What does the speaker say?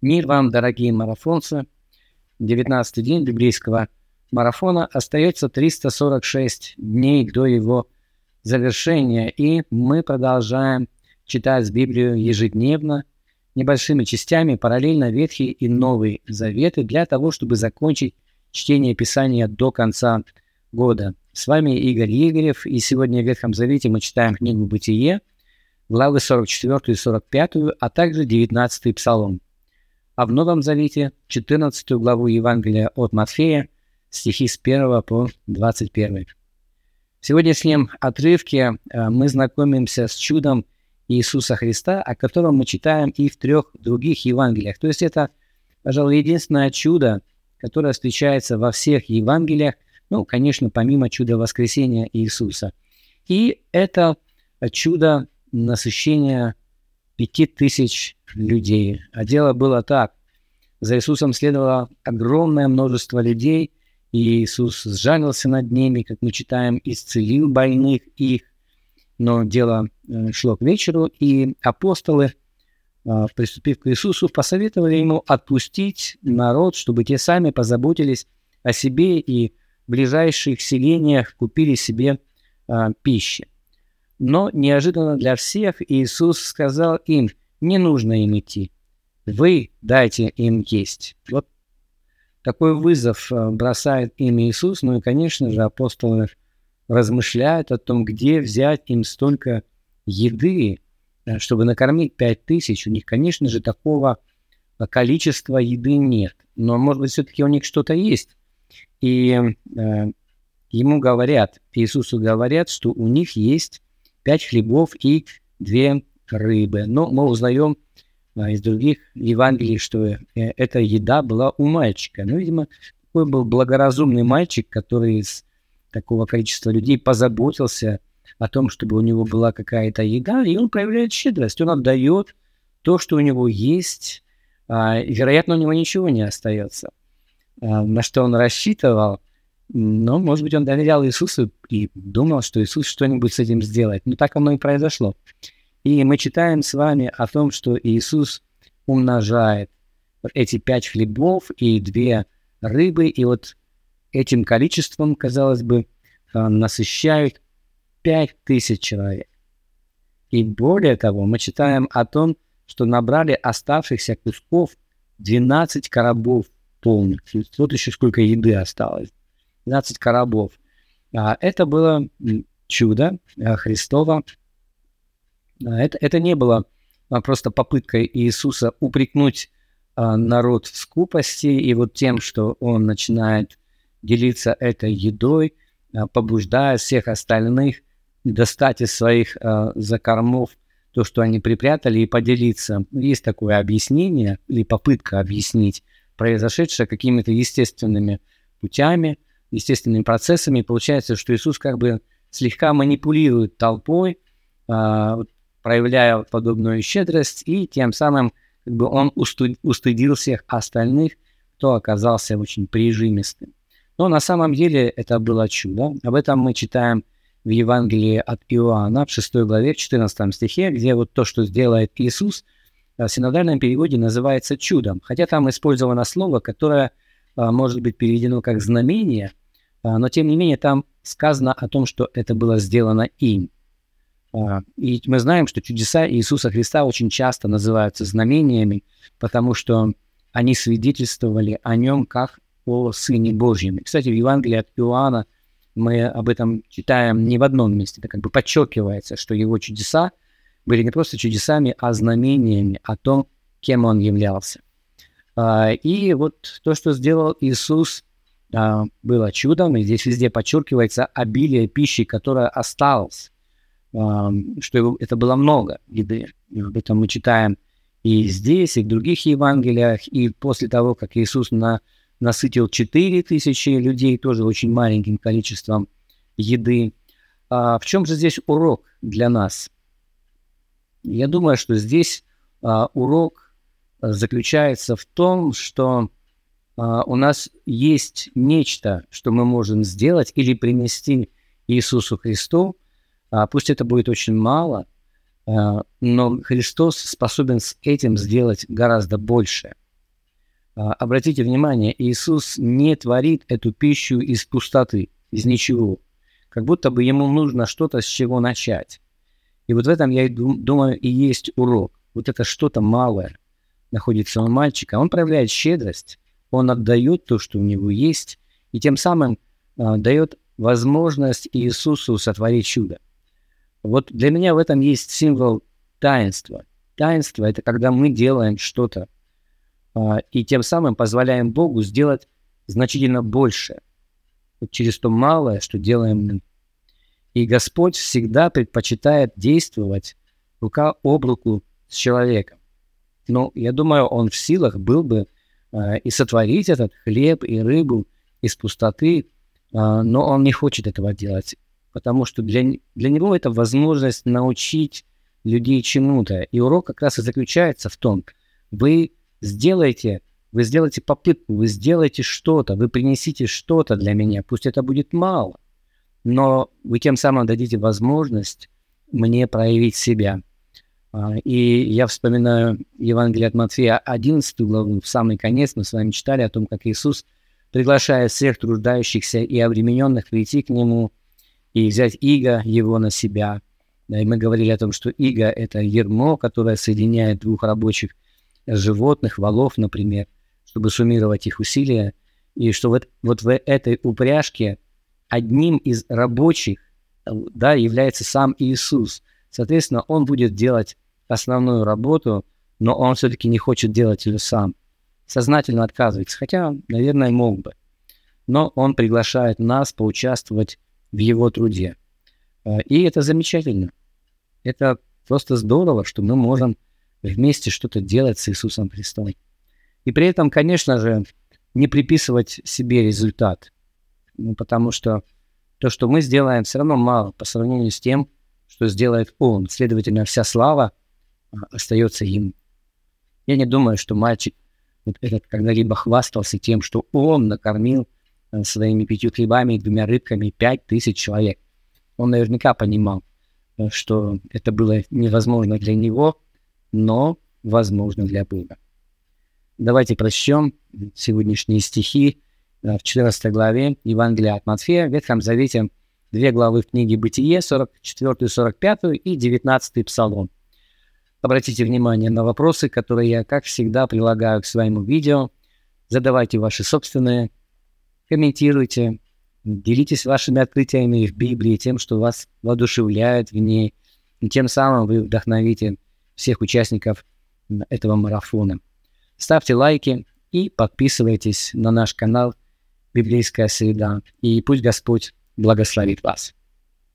Мир вам, дорогие марафонцы. 19 день библейского марафона. Остается 346 дней до его завершения. И мы продолжаем читать Библию ежедневно, небольшими частями, параллельно Ветхий и Новый Заветы, для того, чтобы закончить чтение Писания до конца года. С вами Игорь Игорев, и сегодня в Ветхом Завете мы читаем книгу «Бытие», главы 44 и 45, а также 19 Псалом а в Новом Завете 14 главу Евангелия от Матфея, стихи с 1 по 21. В сегодняшнем отрывке э, мы знакомимся с чудом Иисуса Христа, о котором мы читаем и в трех других Евангелиях. То есть это, пожалуй, единственное чудо, которое встречается во всех Евангелиях, ну, конечно, помимо чуда воскресения Иисуса. И это чудо насыщения пяти тысяч людей. А дело было так. За Иисусом следовало огромное множество людей, и Иисус сжалился над ними, как мы читаем, исцелил больных их. Но дело э, шло к вечеру, и апостолы, э, приступив к Иисусу, посоветовали ему отпустить народ, чтобы те сами позаботились о себе и в ближайших селениях купили себе э, пищи. Но неожиданно для всех Иисус сказал им, не нужно им идти. Вы дайте им есть. Вот такой вызов э, бросает им Иисус. Ну и, конечно же, апостолы размышляют о том, где взять им столько еды, э, чтобы накормить пять тысяч. У них, конечно же, такого количества еды нет. Но, может быть, все-таки у них что-то есть. И э, ему говорят, Иисусу говорят, что у них есть пять хлебов и две рыбы. Но мы узнаем из других Евангелий, что э, эта еда была у мальчика. Ну, видимо, такой был благоразумный мальчик, который из такого количества людей позаботился о том, чтобы у него была какая-то еда, и он проявляет щедрость. Он отдает то, что у него есть, а, вероятно, у него ничего не остается. А, на что он рассчитывал, но, может быть, он доверял Иисусу и думал, что Иисус что-нибудь с этим сделает. Но так оно и произошло. И мы читаем с вами о том, что Иисус умножает эти пять хлебов и две рыбы, и вот этим количеством, казалось бы, а, насыщают пять тысяч человек. И более того, мы читаем о том, что набрали оставшихся кусков 12 коробов полных. Вот еще сколько еды осталось. 12 коробов. А это было чудо а, Христова, это, это не было а, просто попыткой Иисуса упрекнуть а, народ в скупости и вот тем, что он начинает делиться этой едой, а, побуждая всех остальных достать из своих а, закормов то, что они припрятали, и поделиться. Есть такое объяснение или попытка объяснить произошедшее какими-то естественными путями, естественными процессами. Получается, что Иисус как бы слегка манипулирует толпой, а, проявляя подобную щедрость, и тем самым как бы он устыдил всех остальных, кто оказался очень прижимистым. Но на самом деле это было чудо. Об этом мы читаем в Евангелии от Иоанна в 6 главе, в 14 стихе, где вот то, что сделает Иисус, в синодальном переводе называется чудом. Хотя там использовано слово, которое а, может быть переведено как знамение, а, но тем не менее там сказано о том, что это было сделано им. А, и мы знаем, что чудеса Иисуса Христа очень часто называются знамениями, потому что они свидетельствовали о нем как о Сыне Божьем. кстати, в Евангелии от Иоанна мы об этом читаем не в одном месте. Это как бы подчеркивается, что его чудеса были не просто чудесами, а знамениями о том, кем он являлся. А, и вот то, что сделал Иисус, а, было чудом, и здесь везде подчеркивается обилие пищи, которая осталась что это было много еды. Об этом мы читаем и здесь, и в других Евангелиях. И после того, как Иисус на, насытил 4 тысячи людей, тоже очень маленьким количеством еды. А в чем же здесь урок для нас? Я думаю, что здесь а, урок заключается в том, что а, у нас есть нечто, что мы можем сделать или принести Иисусу Христу – а, пусть это будет очень мало, а, но Христос способен с этим сделать гораздо больше. А, обратите внимание, Иисус не творит эту пищу из пустоты, из ничего. Как будто бы ему нужно что-то, с чего начать. И вот в этом, я думаю, и есть урок. Вот это что-то малое находится у мальчика. Он проявляет щедрость, он отдает то, что у него есть, и тем самым дает возможность Иисусу сотворить чудо. Вот для меня в этом есть символ таинства. Таинство – это когда мы делаем что-то, э, и тем самым позволяем Богу сделать значительно больше через то малое, что делаем мы. И Господь всегда предпочитает действовать рука об руку с человеком. Но я думаю, Он в силах был бы э, и сотворить этот хлеб и рыбу из пустоты, э, но Он не хочет этого делать, потому что для, для Него это возможность научить людей чему-то. И урок как раз и заключается в том, вы сделаете, вы сделаете попытку, вы сделаете что-то, вы принесите что-то для меня, пусть это будет мало, но вы тем самым дадите возможность мне проявить себя. А, и я вспоминаю Евангелие от Матфея 11 главу, в самый конец мы с вами читали о том, как Иисус приглашает всех труждающихся и обремененных прийти к Нему и взять иго Его на себя. И мы говорили о том, что иго – это ермо, которое соединяет двух рабочих животных, валов, например, чтобы суммировать их усилия, и что вот, вот в этой упряжке одним из рабочих да, является сам Иисус – Соответственно, он будет делать основную работу, но он все-таки не хочет делать ее сам. Сознательно отказывается, хотя, наверное, мог бы. Но он приглашает нас поучаствовать в его труде. А, и это замечательно. Это просто здорово, что мы можем вместе что-то делать с Иисусом Христом. И при этом, конечно же, не приписывать себе результат. Ну, потому что то, что мы сделаем, все равно мало по сравнению с тем, что сделает он. Следовательно, вся слава а, остается им. Я не думаю, что мальчик вот этот когда-либо хвастался тем, что он накормил своими пятью хлебами и двумя рыбками пять тысяч человек. Он наверняка понимал, а, что это было невозможно для него, но возможно для Бога. Давайте прочтем сегодняшние стихи в 14 главе Евангелия от Матфея в Ветхом Завете две главы в книге «Бытие», 44, 45 и 19 псалом. Обратите внимание на вопросы, которые я, как всегда, прилагаю к своему видео. Задавайте ваши собственные, комментируйте, делитесь вашими открытиями в Библии, тем, что вас воодушевляет в ней. И тем самым вы вдохновите всех участников этого марафона. Ставьте лайки и подписывайтесь на наш канал «Библейская среда». И пусть Господь благословит вас.